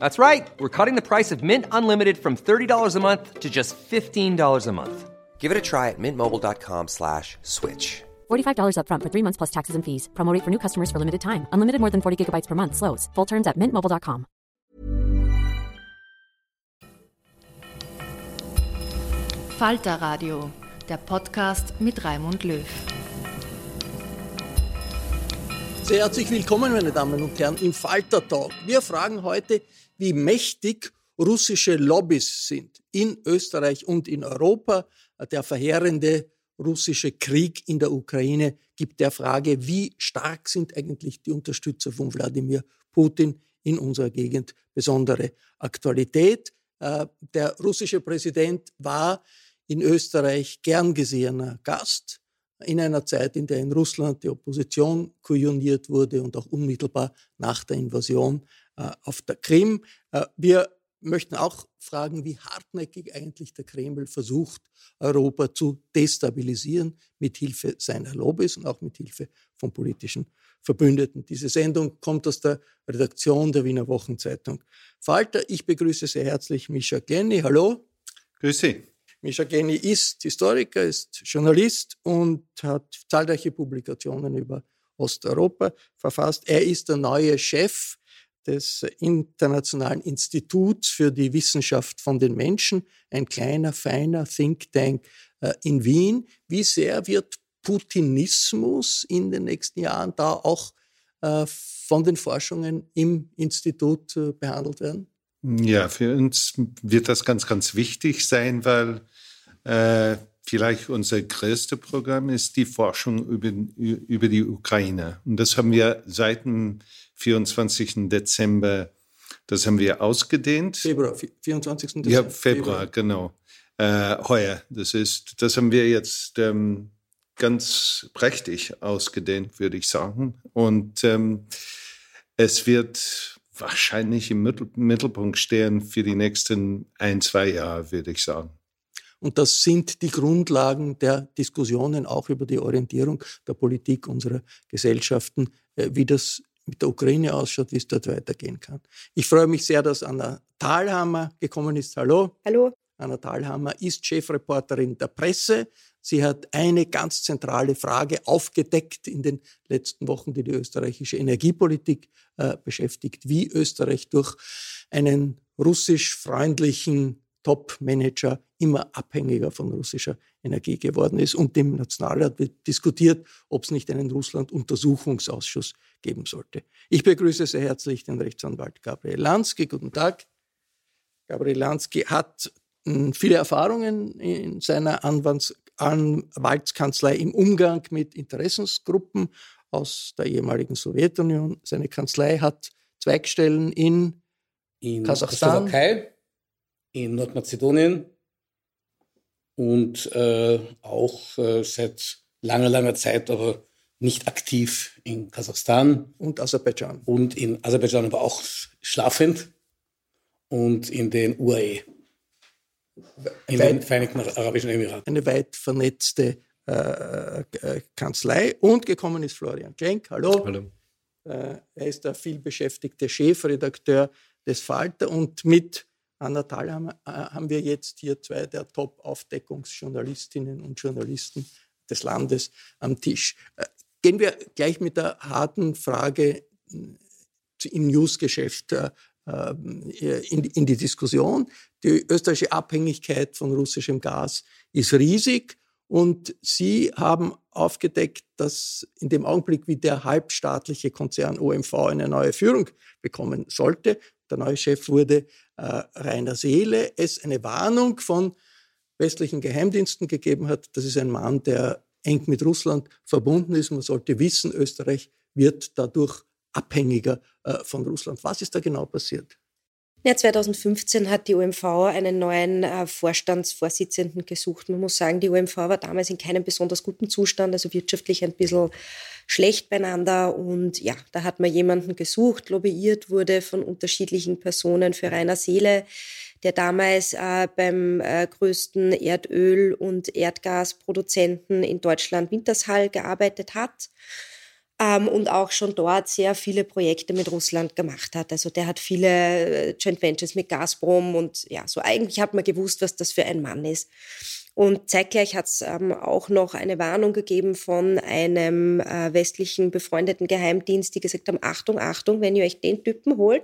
That's right. We're cutting the price of Mint Unlimited from $30 a month to just $15 a month. Give it a try at mintmobile.com slash switch. $45 upfront for three months plus taxes and fees. Promote for new customers for limited time. Unlimited more than 40 gigabytes per month. Slows. Full terms at mintmobile.com. Falter Radio, der Podcast mit Raimund Löw. Sehr herzlich willkommen, meine Damen und Herren, im Falter Talk. Wir fragen heute, wie mächtig russische Lobbys sind in Österreich und in Europa. Der verheerende russische Krieg in der Ukraine gibt der Frage, wie stark sind eigentlich die Unterstützer von Wladimir Putin in unserer Gegend besondere Aktualität. Äh, der russische Präsident war in Österreich gern gesehener Gast in einer Zeit, in der in Russland die Opposition kujoniert wurde und auch unmittelbar nach der Invasion auf der Krim. Äh, wir möchten auch fragen, wie hartnäckig eigentlich der Kreml versucht, Europa zu destabilisieren, mit Hilfe seiner Lobbys und auch mit Hilfe von politischen Verbündeten. Diese Sendung kommt aus der Redaktion der Wiener Wochenzeitung. Falter, ich begrüße sehr herzlich Mischa Glenny. Hallo. Grüße. Mischa Glenny ist Historiker, ist Journalist und hat zahlreiche Publikationen über Osteuropa verfasst. Er ist der neue Chef des Internationalen Instituts für die Wissenschaft von den Menschen, ein kleiner, feiner Think Tank äh, in Wien. Wie sehr wird Putinismus in den nächsten Jahren da auch äh, von den Forschungen im Institut äh, behandelt werden? Ja, für uns wird das ganz, ganz wichtig sein, weil äh, vielleicht unser größtes Programm ist die Forschung über, über die Ukraine. Und das haben wir seit dem 24. Dezember, das haben wir ausgedehnt. Februar, 24. Dezember. Ja, Februar, Februar. genau. Äh, heuer. Das ist, das haben wir jetzt ähm, ganz prächtig ausgedehnt, würde ich sagen. Und ähm, es wird wahrscheinlich im Mittelpunkt stehen für die nächsten ein, zwei Jahre, würde ich sagen. Und das sind die Grundlagen der Diskussionen auch über die Orientierung der Politik unserer Gesellschaften, äh, wie das mit der Ukraine ausschaut, wie es dort weitergehen kann. Ich freue mich sehr, dass Anna Thalhammer gekommen ist. Hallo. Hallo. Anna Thalhammer ist Chefreporterin der Presse. Sie hat eine ganz zentrale Frage aufgedeckt in den letzten Wochen, die die österreichische Energiepolitik äh, beschäftigt, wie Österreich durch einen russisch freundlichen Top-Manager immer abhängiger von russischer Energie geworden ist. Und im Nationalrat wird diskutiert, ob es nicht einen Russland-Untersuchungsausschuss geben sollte. Ich begrüße sehr herzlich den Rechtsanwalt Gabriel Lansky. Guten Tag. Gabriel Lansky hat hm, viele Erfahrungen in seiner Anwaltskanzlei im Umgang mit Interessensgruppen aus der ehemaligen Sowjetunion. Seine Kanzlei hat Zweigstellen in, in Kasachstan, in Nordmazedonien und äh, auch äh, seit langer, langer Zeit, aber nicht aktiv in Kasachstan. Und Aserbaidschan. Und in Aserbaidschan aber auch schlafend und in den UAE. In weit, den Vereinigten Arabischen Emiraten. Eine weit vernetzte äh, äh, Kanzlei. Und gekommen ist Florian Klenk. Hallo. Hallo. Äh, er ist der vielbeschäftigte Chefredakteur des Falter und mit Anna Thal haben, äh, haben wir jetzt hier zwei der Top-Aufdeckungsjournalistinnen und Journalisten des Landes am Tisch. Äh, gehen wir gleich mit der harten Frage im Newsgeschäft in, in die Diskussion. Die österreichische Abhängigkeit von russischem Gas ist riesig. Und Sie haben aufgedeckt, dass in dem Augenblick, wie der halbstaatliche Konzern OMV eine neue Führung bekommen sollte, der neue Chef wurde äh, Rainer Seele, es eine Warnung von westlichen Geheimdiensten gegeben hat. Das ist ein Mann, der eng mit Russland verbunden ist. Man sollte wissen, Österreich wird dadurch abhängiger äh, von Russland. Was ist da genau passiert? Ja, 2015 hat die OMV einen neuen äh, Vorstandsvorsitzenden gesucht. Man muss sagen, die OMV war damals in keinem besonders guten Zustand, also wirtschaftlich ein bisschen schlecht beieinander. Und ja, da hat man jemanden gesucht, lobbyiert wurde von unterschiedlichen Personen für reiner Seele, der damals äh, beim äh, größten Erdöl- und Erdgasproduzenten in Deutschland Wintershall gearbeitet hat ähm, und auch schon dort sehr viele Projekte mit Russland gemacht hat. Also der hat viele äh, Joint Ventures mit Gazprom und ja, so eigentlich hat man gewusst, was das für ein Mann ist. Und zeitgleich hat es ähm, auch noch eine Warnung gegeben von einem äh, westlichen befreundeten Geheimdienst, die gesagt haben, Achtung, Achtung, wenn ihr euch den Typen holt,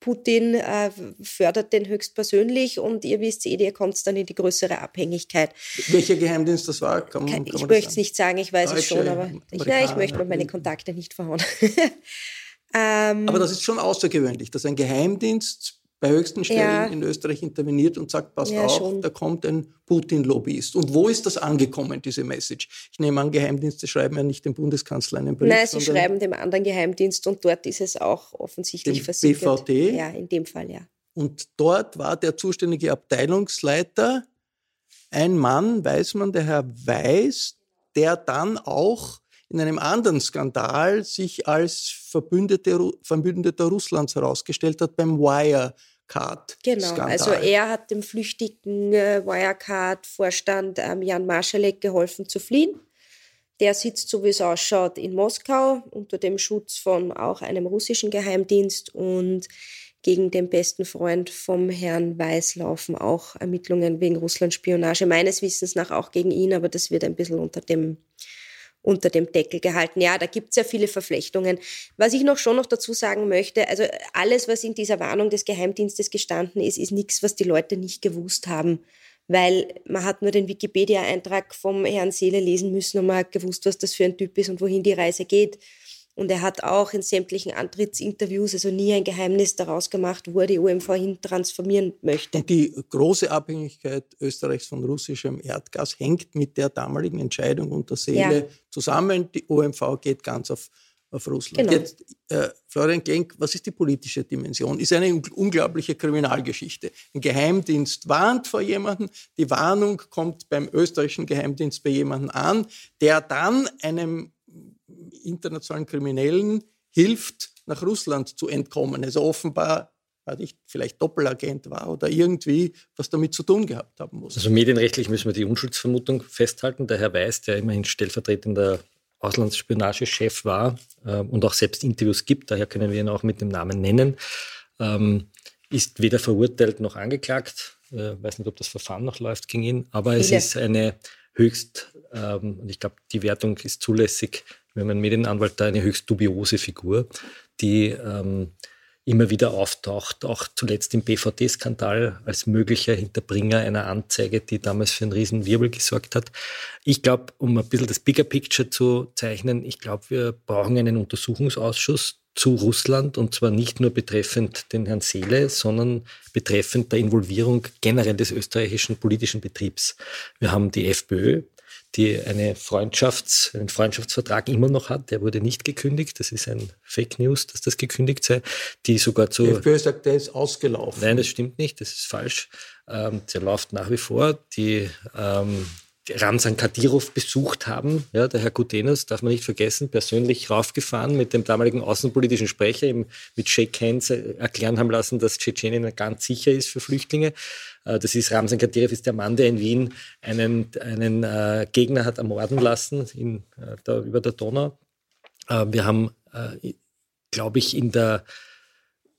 Putin äh, fördert den höchstpersönlich und ihr wisst eh, ihr kommt dann in die größere Abhängigkeit. Welcher Geheimdienst das war? Kann, kann ich möchte es nicht sagen, ich weiß Deutsche, es schon, aber ich, nein, ich möchte meine Kontakte nicht verhauen. ähm, aber das ist schon außergewöhnlich, dass ein Geheimdienst bei höchsten Stellen ja. in Österreich interveniert und sagt, passt ja, auf, schon. da kommt ein Putin-Lobbyist. Und wo ist das angekommen, diese Message? Ich nehme an, Geheimdienste schreiben ja nicht dem Bundeskanzler einen Brief. Nein, sie schreiben dem anderen Geheimdienst und dort ist es auch offensichtlich versichert. BVD? Ja, in dem Fall, ja. Und dort war der zuständige Abteilungsleiter ein Mann, weiß man, der Herr Weiß, der dann auch in einem anderen Skandal sich als Verbündeter, Verbündeter Russlands herausgestellt hat beim Wirecard. Genau, also er hat dem flüchtigen äh, Wirecard-Vorstand ähm, Jan Marschalek geholfen zu fliehen. Der sitzt, so wie es ausschaut, in Moskau unter dem Schutz von auch einem russischen Geheimdienst und gegen den besten Freund vom Herrn Weiß laufen auch Ermittlungen wegen Russlandspionage. Meines Wissens nach auch gegen ihn, aber das wird ein bisschen unter dem unter dem Deckel gehalten. Ja, da gibt es ja viele Verflechtungen. Was ich noch schon noch dazu sagen möchte, also alles, was in dieser Warnung des Geheimdienstes gestanden ist, ist nichts, was die Leute nicht gewusst haben. Weil man hat nur den Wikipedia-Eintrag vom Herrn Seele lesen müssen und man hat gewusst, was das für ein Typ ist und wohin die Reise geht. Und er hat auch in sämtlichen Antrittsinterviews also nie ein Geheimnis daraus gemacht, wo er die OMV hin transformieren möchte. Und die große Abhängigkeit Österreichs von russischem Erdgas hängt mit der damaligen Entscheidung unter Seele ja. zusammen. Die OMV geht ganz auf, auf Russland. Genau. Jetzt, äh, Florian Klenk, was ist die politische Dimension? Ist eine unglaubliche Kriminalgeschichte. Ein Geheimdienst warnt vor jemandem, die Warnung kommt beim österreichischen Geheimdienst bei jemandem an, der dann einem internationalen Kriminellen hilft, nach Russland zu entkommen. Also offenbar weil ich vielleicht Doppelagent war oder irgendwie was damit zu tun gehabt haben muss. Also medienrechtlich müssen wir die Unschuldsvermutung festhalten. Der Herr Weiß, der immerhin stellvertretender Auslandsspionagechef war äh, und auch selbst Interviews gibt, daher können wir ihn auch mit dem Namen nennen, ähm, ist weder verurteilt noch angeklagt. Ich äh, weiß nicht, ob das Verfahren noch läuft gegen ihn, aber Viele. es ist eine höchst, ähm, und ich glaube, die Wertung ist zulässig, wir haben einen Medienanwalt da, eine höchst dubiose Figur, die ähm, immer wieder auftaucht, auch zuletzt im BVD-Skandal als möglicher Hinterbringer einer Anzeige, die damals für einen riesen Wirbel gesorgt hat. Ich glaube, um ein bisschen das Bigger Picture zu zeichnen, ich glaube, wir brauchen einen Untersuchungsausschuss zu Russland und zwar nicht nur betreffend den Herrn Seele, sondern betreffend der Involvierung generell des österreichischen politischen Betriebs. Wir haben die FPÖ, die eine Freundschafts-, einen Freundschaftsvertrag immer noch hat. Der wurde nicht gekündigt. Das ist ein Fake News, dass das gekündigt sei. Die sogar zu. Die FPÖ sagt, der ist ausgelaufen. Nein, das stimmt nicht. Das ist falsch. Ähm, der läuft nach wie vor. Die, ähm, Ramsan Kadyrov besucht haben. Ja, der Herr Gutenos, darf man nicht vergessen, persönlich raufgefahren mit dem damaligen außenpolitischen Sprecher, ihm mit Shake Hands äh, erklären haben lassen, dass Tschetschenien ganz sicher ist für Flüchtlinge. Äh, das ist Ramsan Kadyrov, ist der Mann, der in Wien einen, einen äh, Gegner hat ermorden lassen in, äh, da, über der Donau. Äh, wir haben, äh, glaube ich, in der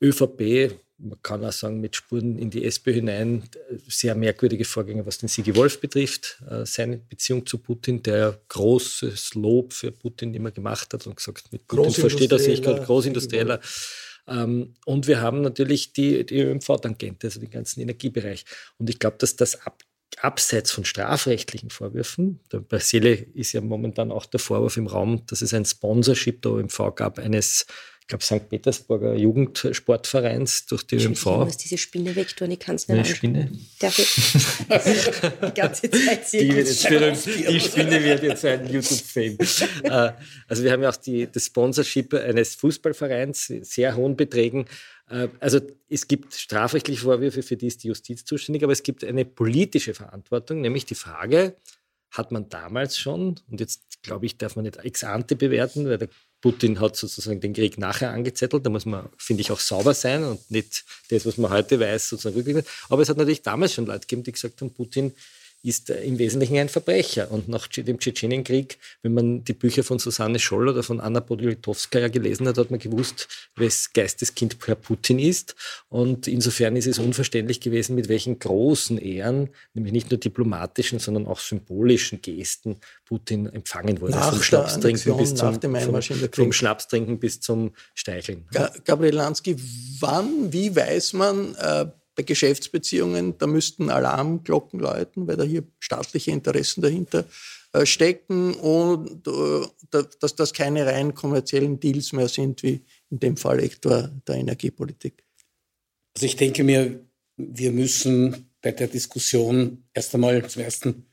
ÖVP man kann auch sagen, mit Spuren in die SPÖ hinein sehr merkwürdige Vorgänge, was den Sigi Wolf betrifft, äh, seine Beziehung zu Putin, der großes Lob für Putin immer gemacht hat und gesagt, mit Putin versteht er sich, Großindustrieller. Ähm, und wir haben natürlich die, die ÖMV-Tangente, also den ganzen Energiebereich. Und ich glaube, dass das ab, abseits von strafrechtlichen Vorwürfen, bei Seele ist ja momentan auch der Vorwurf im Raum, dass es ein Sponsorship der OMV gab, eines glaube, St. Petersburger Jugendsportvereins durch die ÖMV. Ich muss diese Spinne wegtun, ich kann es nicht Eine Spinne? Darf ich die ganze Zeit sehen? Die, die, Spinne wird jetzt ein YouTube-Fame. Äh, also wir haben ja auch die, das Sponsorship eines Fußballvereins, sehr hohen Beträgen. Äh, also es gibt strafrechtliche Vorwürfe, für die ist die Justiz zuständig, aber es gibt eine politische Verantwortung, nämlich die Frage, hat man damals schon, und jetzt glaube ich, darf man nicht ex ante bewerten, weil der Putin hat sozusagen den Krieg nachher angezettelt. Da muss man, finde ich, auch sauber sein und nicht das, was man heute weiß, sozusagen rückwirkend. Aber es hat natürlich damals schon Leute gegeben, die gesagt haben, Putin ist im Wesentlichen ein Verbrecher. Und nach dem Tschetschenienkrieg, wenn man die Bücher von Susanne Scholl oder von Anna Podolitowskaja gelesen hat, hat man gewusst, wes Geisteskind Herr Putin ist. Und insofern ist es unverständlich gewesen, mit welchen großen Ehren, nämlich nicht nur diplomatischen, sondern auch symbolischen Gesten Putin empfangen wurde. Nach vom Schnapstrinken bis zum, vom, vom Schnapstrinken bis zum Steicheln. Gabriel Lansky, wann, wie weiß man, äh, bei Geschäftsbeziehungen, da müssten Alarmglocken läuten, weil da hier staatliche Interessen dahinter äh, stecken und äh, dass das keine rein kommerziellen Deals mehr sind, wie in dem Fall etwa der Energiepolitik. Also ich denke mir, wir müssen bei der Diskussion erst einmal zum ersten,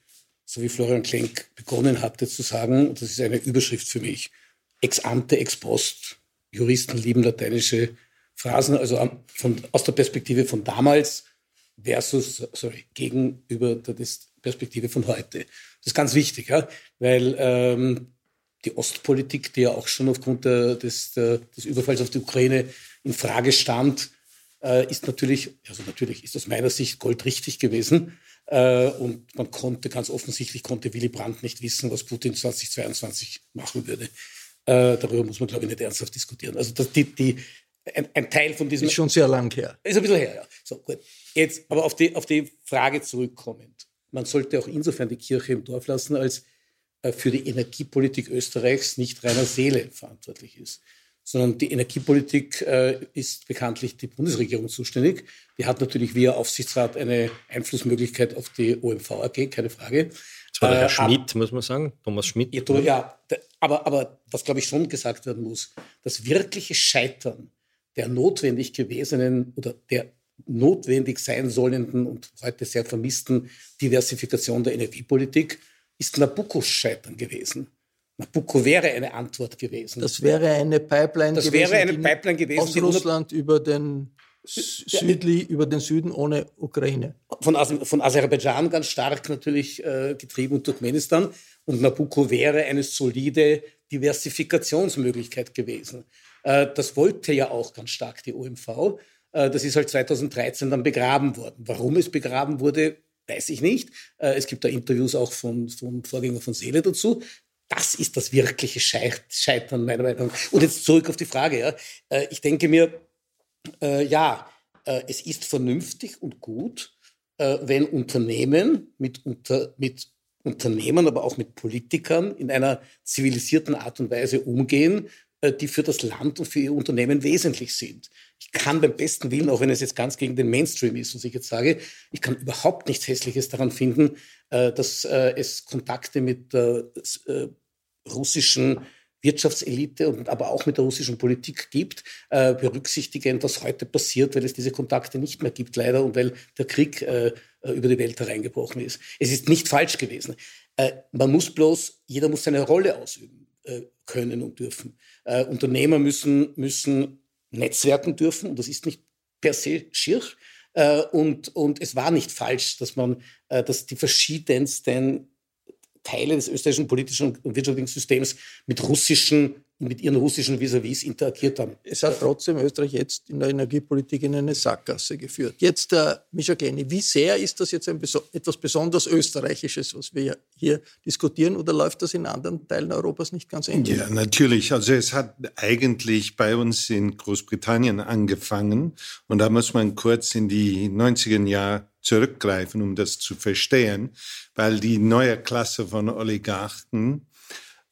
so wie Florian Klenk begonnen hatte zu sagen, das ist eine Überschrift für mich, ex ante, ex post. Juristen lieben lateinische Phrasen, also von, aus der Perspektive von damals versus, sorry, gegenüber der Perspektive von heute. Das ist ganz wichtig, ja, weil ähm, die Ostpolitik, die ja auch schon aufgrund der, des, der, des Überfalls auf die Ukraine in Frage stand, äh, ist natürlich, also natürlich ist aus meiner Sicht goldrichtig gewesen. Äh, und man konnte ganz offensichtlich, konnte Willy Brandt nicht wissen, was Putin 2022 machen würde. Äh, darüber muss man, glaube ich, nicht ernsthaft diskutieren. Also das, die, die, ein, ein, Teil von diesem. Ist schon sehr lang her. Ist ein bisschen her, ja. So, gut. Jetzt aber auf die, auf die Frage zurückkommend. Man sollte auch insofern die Kirche im Dorf lassen, als äh, für die Energiepolitik Österreichs nicht reiner Seele verantwortlich ist. Sondern die Energiepolitik äh, ist bekanntlich die Bundesregierung zuständig. Die hat natürlich via Aufsichtsrat eine Einflussmöglichkeit auf die OMV AG, keine Frage. Das war der Herr äh, Schmidt, muss man sagen, Thomas Schmidt. Ja, ja aber, aber was, glaube ich, schon gesagt werden muss, das wirkliche Scheitern der notwendig gewesenen oder der notwendig sein sollenden und heute sehr vermissten Diversifikation der Energiepolitik ist Nabuccos Scheitern gewesen. Nabucco wäre eine Antwort gewesen. Das wäre eine Pipeline das gewesen. wäre eine Pipeline gewesen. Aus Russland über den, Südli, über den Süden ohne Ukraine. Von, von Aserbaidschan ganz stark natürlich äh, getrieben und Turkmenistan. Und Nabucco wäre eine solide Diversifikationsmöglichkeit gewesen. Äh, das wollte ja auch ganz stark die OMV. Äh, das ist halt 2013 dann begraben worden. Warum es begraben wurde, weiß ich nicht. Äh, es gibt da Interviews auch von, vom Vorgänger von Seele dazu. Das ist das wirkliche Scheitern meiner Meinung nach. Und jetzt zurück auf die Frage. Ja. Ich denke mir, ja, es ist vernünftig und gut, wenn Unternehmen mit, unter, mit Unternehmen, aber auch mit Politikern in einer zivilisierten Art und Weise umgehen, die für das Land und für ihr Unternehmen wesentlich sind. Ich kann beim besten Willen, auch wenn es jetzt ganz gegen den Mainstream ist, was ich jetzt sage, ich kann überhaupt nichts Hässliches daran finden, äh, dass äh, es Kontakte mit der russischen Wirtschaftselite und aber auch mit der russischen Politik gibt, berücksichtigend, was heute passiert, weil es diese Kontakte nicht mehr gibt, leider, und weil der Krieg über die Welt hereingebrochen ist. Es ist nicht falsch gewesen. Man muss bloß, jeder muss seine Rolle ausüben können und dürfen. Äh, Unternehmer müssen, müssen netzwerken dürfen und das ist nicht per se schier. Äh, und, und es war nicht falsch, dass man, äh, dass die verschiedensten Teile des österreichischen politischen und wirtschaftlichen Systems mit russischen mit ihren russischen Vis-à-vis interagiert haben. Es hat trotzdem Österreich jetzt in der Energiepolitik in eine Sackgasse geführt. Jetzt, äh, Mischa Kleine, wie sehr ist das jetzt ein, etwas besonders Österreichisches, was wir hier diskutieren, oder läuft das in anderen Teilen Europas nicht ganz ähnlich? Ja, natürlich. Also es hat eigentlich bei uns in Großbritannien angefangen und da muss man kurz in die 90er Jahre zurückgreifen, um das zu verstehen, weil die neue Klasse von Oligarchen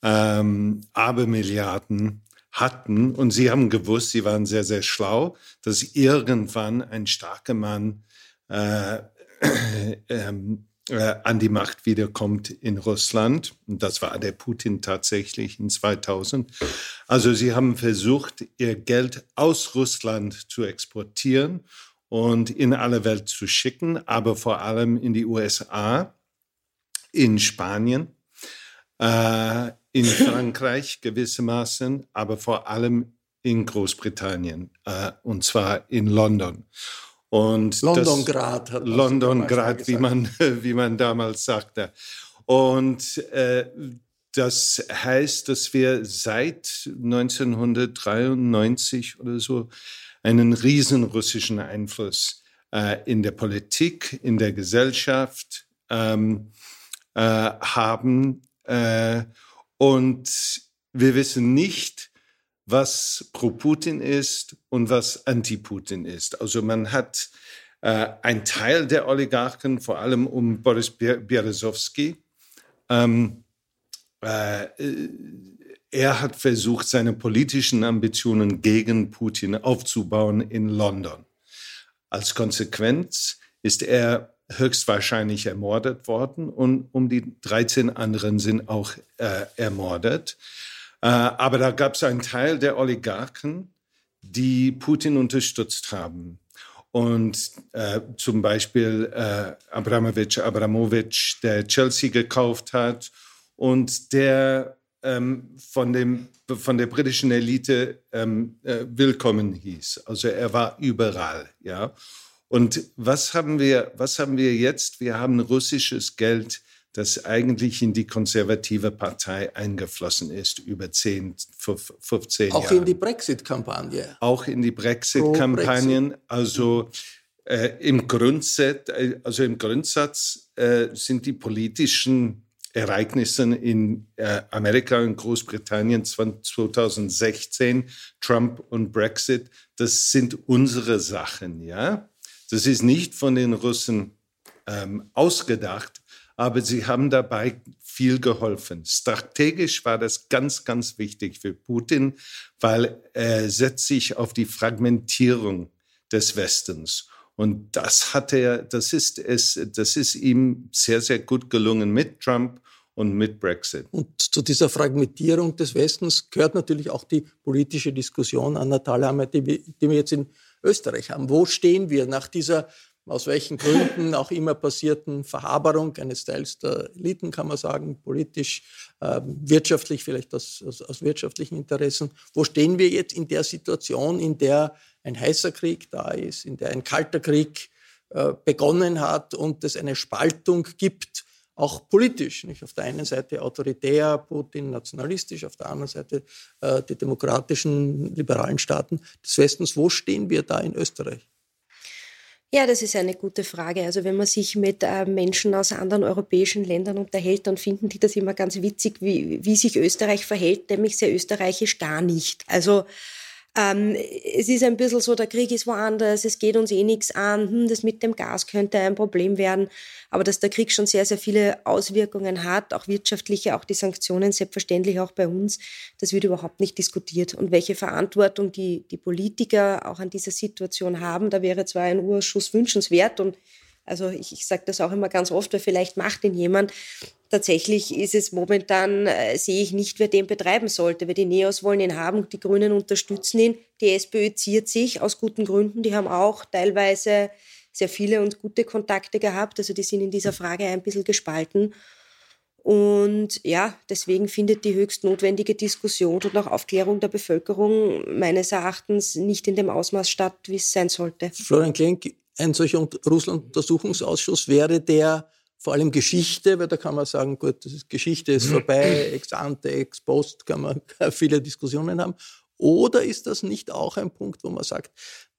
ähm, Abermilliarden hatten. Und sie haben gewusst, sie waren sehr, sehr schlau, dass irgendwann ein starker Mann äh, ähm, äh, an die Macht wiederkommt in Russland. Und das war der Putin tatsächlich in 2000. Also sie haben versucht, ihr Geld aus Russland zu exportieren und in alle Welt zu schicken, aber vor allem in die USA, in Spanien, äh, in Frankreich gewissermaßen, aber vor allem in Großbritannien, äh, und zwar in London. Und London Grad. London Grad, wie man, wie man damals sagte. Und äh, das heißt, dass wir seit 1993 oder so einen riesen russischen Einfluss äh, in der Politik, in der Gesellschaft ähm, äh, haben. Äh, und wir wissen nicht, was pro Putin ist und was anti-Putin ist. Also man hat äh, ein Teil der Oligarchen, vor allem um Boris Berezowski, ähm, äh, er hat versucht, seine politischen Ambitionen gegen Putin aufzubauen in London. Als Konsequenz ist er höchstwahrscheinlich ermordet worden und um die 13 anderen sind auch äh, ermordet. Äh, aber da gab es einen Teil der Oligarchen, die Putin unterstützt haben. Und äh, zum Beispiel äh, Abramovic, Abramovic, der Chelsea gekauft hat und der ähm, von, dem, von der britischen Elite ähm, äh, willkommen hieß. Also er war überall, ja. Und was haben wir, was haben wir jetzt? Wir haben russisches Geld, das eigentlich in die konservative Partei eingeflossen ist über 10, 15 Jahre. Auch in die Brexit-Kampagne. Auch in die Brexit-Kampagnen. Also äh, im, Grundsatz, äh, also im Grundsatz äh, sind die politischen Ereignisse in äh, Amerika und Großbritannien 2016, Trump und Brexit, das sind unsere Sachen, ja. Das ist nicht von den Russen ähm, ausgedacht, aber sie haben dabei viel geholfen. Strategisch war das ganz, ganz wichtig für Putin, weil er setzt sich auf die Fragmentierung des Westens. Und das hat er, das ist es, das ist ihm sehr, sehr gut gelungen mit Trump und mit Brexit. Und zu dieser Fragmentierung des Westens gehört natürlich auch die politische Diskussion an Natalia, die wir jetzt in Österreich haben. Wo stehen wir nach dieser aus welchen Gründen auch immer passierten Verhaberung eines Teils der Eliten, kann man sagen, politisch, äh, wirtschaftlich, vielleicht aus, aus, aus, wirtschaftlichen Interessen. Wo stehen wir jetzt in der Situation, in der ein heißer Krieg da ist, in der ein kalter Krieg äh, begonnen hat und es eine Spaltung gibt auch politisch. Nicht? Auf der einen Seite autoritär, Putin nationalistisch, auf der anderen Seite äh, die demokratischen, liberalen Staaten des Westens. Wo stehen wir da in Österreich? Ja, das ist eine gute Frage. Also wenn man sich mit äh, Menschen aus anderen europäischen Ländern unterhält, dann finden die das immer ganz witzig, wie, wie sich Österreich verhält, nämlich sehr österreichisch gar nicht. Also ähm, es ist ein bisschen so, der Krieg ist woanders, es geht uns eh nichts an, hm, das mit dem Gas könnte ein Problem werden, aber dass der Krieg schon sehr, sehr viele Auswirkungen hat, auch wirtschaftliche, auch die Sanktionen, selbstverständlich auch bei uns, das wird überhaupt nicht diskutiert. Und welche Verantwortung die, die Politiker auch an dieser Situation haben, da wäre zwar ein Urschuss wünschenswert und also ich, ich sage das auch immer ganz oft, weil vielleicht macht ihn jemand. Tatsächlich ist es momentan, äh, sehe ich nicht, wer den betreiben sollte. Weil die Neos wollen ihn haben, die Grünen unterstützen ihn. Die SPÖ ziert sich aus guten Gründen. Die haben auch teilweise sehr viele und gute Kontakte gehabt. Also die sind in dieser Frage ein bisschen gespalten. Und ja, deswegen findet die höchst notwendige Diskussion und auch Aufklärung der Bevölkerung meines Erachtens nicht in dem Ausmaß statt, wie es sein sollte. Florian Klenk, ein solcher Russland-Untersuchungsausschuss wäre der vor allem Geschichte, weil da kann man sagen, gut, das ist, Geschichte ist vorbei, ex ante, ex post, kann man viele Diskussionen haben. Oder ist das nicht auch ein Punkt, wo man sagt,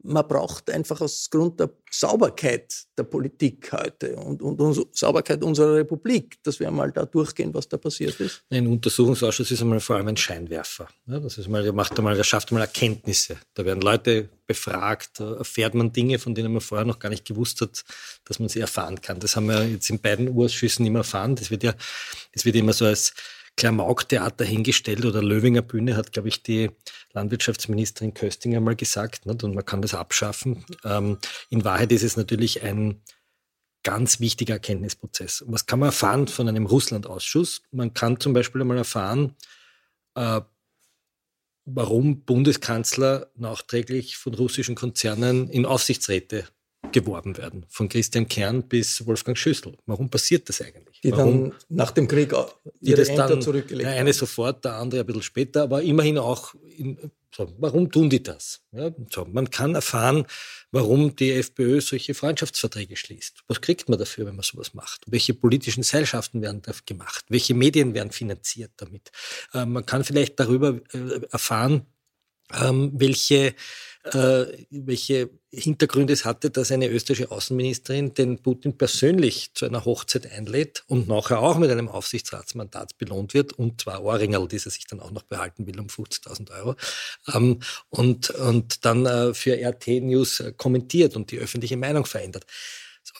man braucht einfach aus Grund der Sauberkeit der Politik heute und, und, und Sauberkeit unserer Republik, dass wir einmal da durchgehen, was da passiert ist? Ein Untersuchungsausschuss ist einmal vor allem ein Scheinwerfer. Ja, das ist mal, der macht einmal, der schafft einmal Erkenntnisse. Da werden Leute befragt, da erfährt man Dinge, von denen man vorher noch gar nicht gewusst hat, dass man sie erfahren kann. Das haben wir jetzt in beiden Ausschüssen immer erfahren. Das wird ja, das wird immer so als Klamauk-Theater hingestellt oder Löwinger Bühne, hat, glaube ich, die Landwirtschaftsministerin Köstinger mal gesagt. Nicht? Und man kann das abschaffen. Ähm, in Wahrheit ist es natürlich ein ganz wichtiger Erkenntnisprozess. Was kann man erfahren von einem Russland-Ausschuss? Man kann zum Beispiel einmal erfahren, äh, warum Bundeskanzler nachträglich von russischen Konzernen in Aufsichtsräte geworben werden, von Christian Kern bis Wolfgang Schüssel. Warum passiert das eigentlich? Die Warum, dann nach dem Krieg die das Ämter dann, zurückgelegt der eine sofort, der andere ein bisschen später, aber immerhin auch, in, so, warum tun die das? Ja, so, man kann erfahren, warum die FPÖ solche Freundschaftsverträge schließt. Was kriegt man dafür, wenn man sowas macht? Welche politischen Seilschaften werden da gemacht? Welche Medien werden finanziert damit? Äh, man kann vielleicht darüber äh, erfahren, ähm, welche äh, welche Hintergründe es hatte, dass eine österreichische Außenministerin den Putin persönlich zu einer Hochzeit einlädt und nachher auch mit einem Aufsichtsratsmandat belohnt wird und zwar Ohrringerl, die sie sich dann auch noch behalten will um 50.000 Euro ähm, und, und dann äh, für RT News äh, kommentiert und die öffentliche Meinung verändert. So.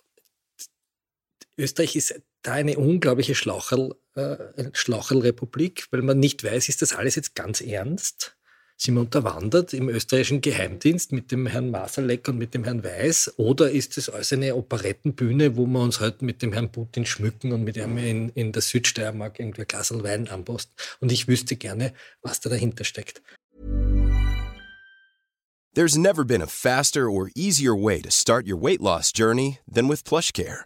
Österreich ist da eine unglaubliche Schlaucherl, äh, Schlaucherlrepublik, weil man nicht weiß, ist das alles jetzt ganz ernst? Sind wir unterwandert im österreichischen Geheimdienst mit dem Herrn Masalek und mit dem Herrn Weiß? Oder ist es alles eine Operettenbühne, wo wir uns heute mit dem Herrn Putin schmücken und mit ihm in, in der Südsteiermark irgendwie ein Glas Wein anposten? Und ich wüsste gerne, was da dahinter steckt. There's never been a faster or easier way to start your weight loss journey than with PlushCare.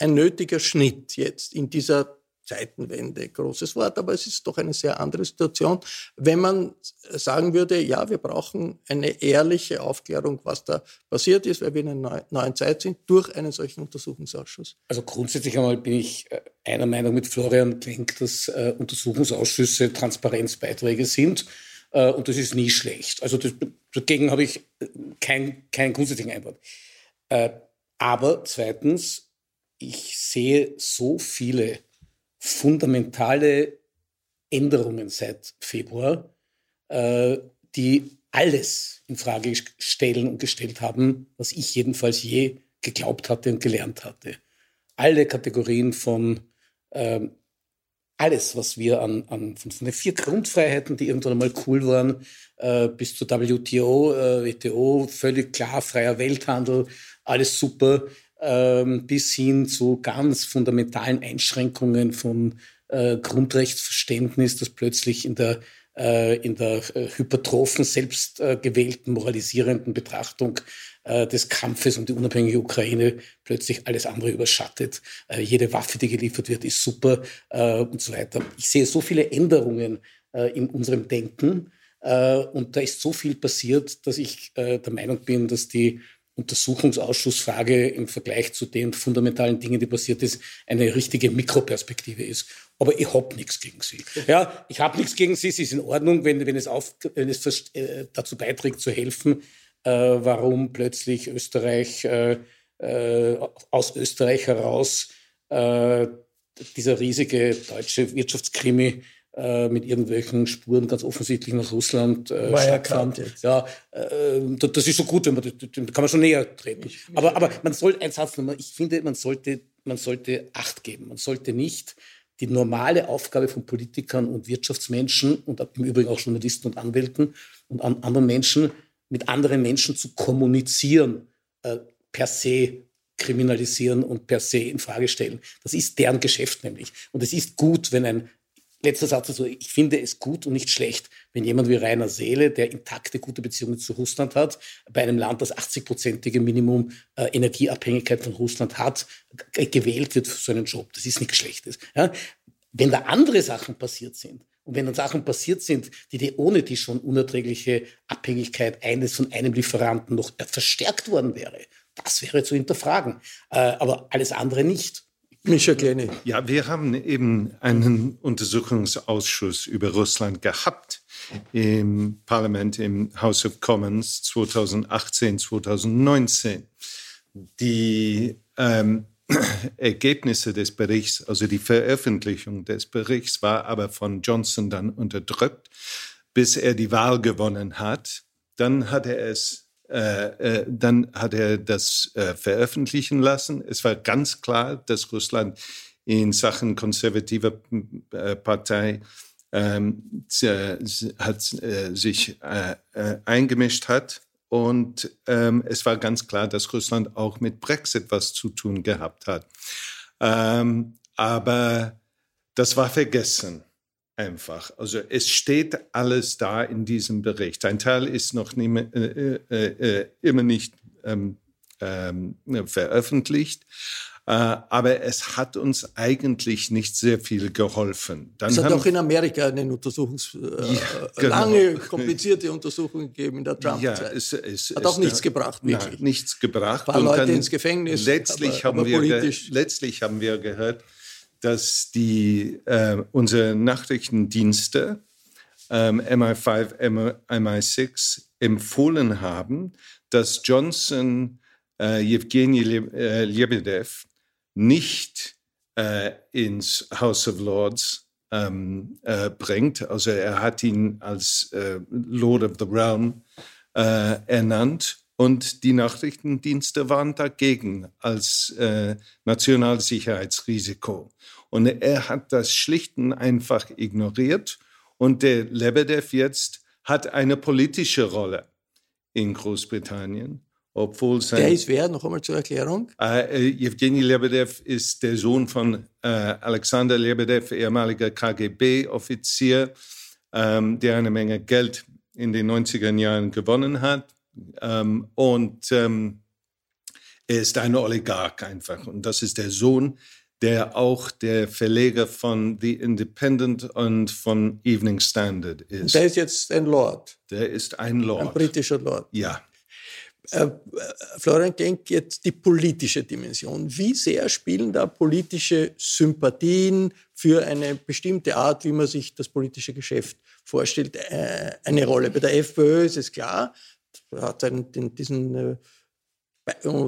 ein nötiger Schnitt jetzt in dieser Zeitenwende, großes Wort, aber es ist doch eine sehr andere Situation, wenn man sagen würde, ja, wir brauchen eine ehrliche Aufklärung, was da passiert ist, weil wir in einer neuen Zeit sind, durch einen solchen Untersuchungsausschuss. Also grundsätzlich einmal bin ich äh, einer Meinung mit Florian Klenk, dass äh, Untersuchungsausschüsse Transparenzbeiträge sind. Äh, und das ist nie schlecht. Also das, dagegen habe ich keinen kein grundsätzlichen Einwand. Aber zweitens, ich sehe so viele fundamentale Änderungen seit Februar, äh, die alles in Frage stellen und gestellt haben, was ich jedenfalls je geglaubt hatte und gelernt hatte. Alle Kategorien von ähm, alles, was wir an, an von, den vier Grundfreiheiten, die irgendwann einmal cool waren, äh, bis zur WTO, äh, WTO, völlig klar, freier Welthandel, alles super, bis hin zu ganz fundamentalen Einschränkungen von äh, Grundrechtsverständnis, das plötzlich in der äh, in der äh, hypertrophen, selbstgewählten, moralisierenden Betrachtung des Kampfes um die unabhängige Ukraine plötzlich alles andere überschattet. Jede Waffe, die geliefert wird, ist super und so weiter. Ich sehe so viele Änderungen in unserem Denken und da ist so viel passiert, dass ich der Meinung bin, dass die Untersuchungsausschussfrage im Vergleich zu den fundamentalen Dingen, die passiert ist, eine richtige Mikroperspektive ist. Aber ich habe nichts gegen sie. Ja, ich habe nichts gegen sie. Sie ist in Ordnung, wenn, wenn es, auf, wenn es äh, dazu beiträgt, zu helfen, äh, warum plötzlich Österreich äh, äh aus Österreich heraus äh, dieser riesige deutsche Wirtschaftskrimi äh, mit irgendwelchen Spuren ganz offensichtlich nach Russland äh, stattfand. Ja, äh, das ist so gut, wenn man da kann man schon näher treten. Aber, aber man soll ein Satz nochmal, ich finde, man sollte, man sollte Acht geben. Man sollte nicht die normale Aufgabe von Politikern und Wirtschaftsmenschen und im Übrigen auch Journalisten und Anwälten und an anderen Menschen mit anderen Menschen zu kommunizieren, äh, per se kriminalisieren und per se in Frage stellen. Das ist deren Geschäft nämlich. Und es ist gut, wenn ein letzter Satz also ich finde es gut und nicht schlecht, wenn jemand wie Rainer Seele, der intakte gute Beziehungen zu Russland hat, bei einem Land, das 80-prozentige Minimum äh, Energieabhängigkeit von Russland hat, gewählt wird für so einen Job. Das ist nichts Schlechtes. Ja? Wenn da andere Sachen passiert sind, und wenn dann Sachen passiert sind, die die ohne die schon unerträgliche Abhängigkeit eines von einem Lieferanten noch verstärkt worden wäre, das wäre zu hinterfragen. Äh, aber alles andere nicht. Micha Kleine. Ja, wir haben eben einen Untersuchungsausschuss über Russland gehabt im Parlament, im House of Commons 2018, 2019. Die ähm, Ergebnisse des Berichts, also die Veröffentlichung des Berichts, war aber von Johnson dann unterdrückt, bis er die Wahl gewonnen hat. Dann hat er es äh, äh, dann hat er das äh, veröffentlichen lassen. Es war ganz klar, dass Russland in Sachen konservativer äh, Partei ähm, hat, äh, sich eingemischt hat. Und ähm, es war ganz klar, dass Russland auch mit Brexit was zu tun gehabt hat. Ähm, aber das war vergessen einfach. Also es steht alles da in diesem Bericht. Ein Teil ist noch nie, äh, äh, äh, immer nicht ähm, ähm, veröffentlicht. Äh, aber es hat uns eigentlich nicht sehr viel geholfen. Dann es hat auch in Amerika eine Untersuchungs äh, ja, genau. lange, komplizierte Untersuchung gegeben in der Trump-Zeit. Ja, es, es, hat auch nichts gebracht, wirklich. Nein, nichts gebracht. Ein paar Leute ins Gefängnis. Letztlich, aber, haben aber wir letztlich haben wir gehört, dass die, äh, unsere Nachrichtendienste ähm, MI5, MI6 empfohlen haben, dass Johnson äh, Evgeny äh, Lebedev nicht äh, ins House of Lords ähm, äh, bringt. Also er hat ihn als äh, Lord of the Realm äh, ernannt und die Nachrichtendienste waren dagegen als äh, Nationalsicherheitsrisiko. Und er hat das schlicht und einfach ignoriert. Und der Lebedev jetzt hat eine politische Rolle in Großbritannien. Obwohl sein, der ist wer? Noch einmal zur Erklärung. Äh, äh, Evgeny Lebedev ist der Sohn von äh, Alexander Lebedev, ehemaliger KGB-Offizier, ähm, der eine Menge Geld in den 90er Jahren gewonnen hat ähm, und ähm, er ist ein Oligarch einfach. Und das ist der Sohn, der auch der Verleger von The Independent und von Evening Standard ist. Der ist jetzt ein Lord. Der ist ein Lord. Ein britischer Lord. Ja. Äh, Florian Genk, jetzt die politische Dimension. Wie sehr spielen da politische Sympathien für eine bestimmte Art, wie man sich das politische Geschäft vorstellt, äh, eine Rolle? Bei der FPÖ ist es klar, hat einen, den, diesen äh,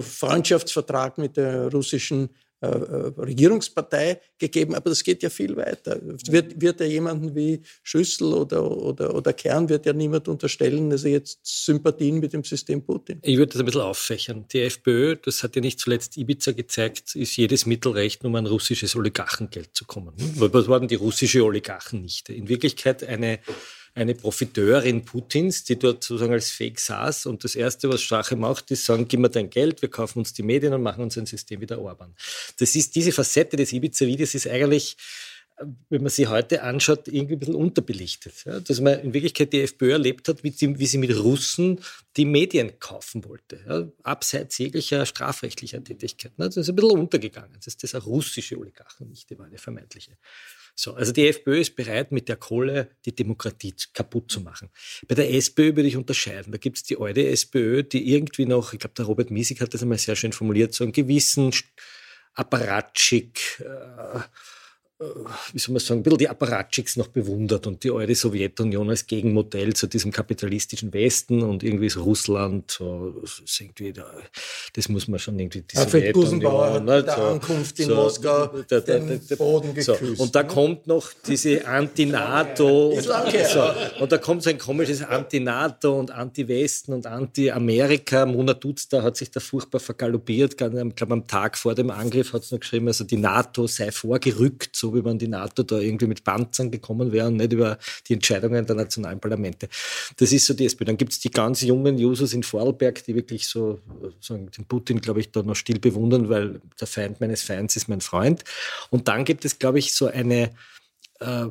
Freundschaftsvertrag mit der russischen äh, äh, Regierungspartei gegeben, aber das geht ja viel weiter. Wird, wird ja jemanden wie Schüssel oder, oder, oder Kern, wird ja niemand unterstellen, dass er jetzt Sympathien mit dem System Putin. Ich würde das ein bisschen auffächern. Die FPÖ, das hat ja nicht zuletzt Ibiza gezeigt, ist jedes Mittelrecht, um an russisches Oligarchengeld zu kommen. Was waren die russische Oligarchen nicht? In Wirklichkeit eine eine Profiteurin Putins, die dort sozusagen als Fake saß und das Erste, was Strache macht, ist sagen, gib mir dein Geld, wir kaufen uns die Medien und machen uns ein System wie der Orban. Das ist, diese Facette des Ibiza-Videos ist eigentlich wenn man sie heute anschaut, irgendwie ein bisschen unterbelichtet. Ja, dass man in Wirklichkeit die FPÖ erlebt hat, wie sie, wie sie mit Russen die Medien kaufen wollte, ja, abseits jeglicher strafrechtlicher Tätigkeit. Das ist ein bisschen untergegangen. Das ist das russische Oligarchen nicht, die war eine vermeintliche. So, also die FPÖ ist bereit, mit der Kohle die Demokratie kaputt zu machen. Bei der SPÖ würde ich unterscheiden. Da gibt es die alte SPÖ, die irgendwie noch, ich glaube, der Robert Miesig hat das einmal sehr schön formuliert, so einen gewissen Apparatschik, äh, wie soll man sagen, ein bisschen die Apparatschicks noch bewundert und die alte Sowjetunion als Gegenmodell zu diesem kapitalistischen Westen und irgendwie so Russland, so, das, irgendwie da, das muss man schon irgendwie die Alfred Sowjetunion, ne, der so, Ankunft in so, Moskau der, der, den Boden geküsst. Und da ne? kommt noch diese Anti-NATO und, und da kommt so ein komisches Anti-NATO und Anti-Westen und Anti-Amerika. Mona Dutz, da hat sich da furchtbar vergaloppiert, ich glaube am Tag vor dem Angriff hat es noch geschrieben, also die NATO sei vorgerückt, so so wie wenn die NATO da irgendwie mit Panzern gekommen wäre und nicht über die Entscheidungen der nationalen Parlamente. Das ist so die SPÖ. Dann gibt es die ganz jungen Jusos in Vorarlberg, die wirklich so sagen, den Putin, glaube ich, da noch still bewundern, weil der Feind meines Feinds ist mein Freund. Und dann gibt es, glaube ich, so eine äh,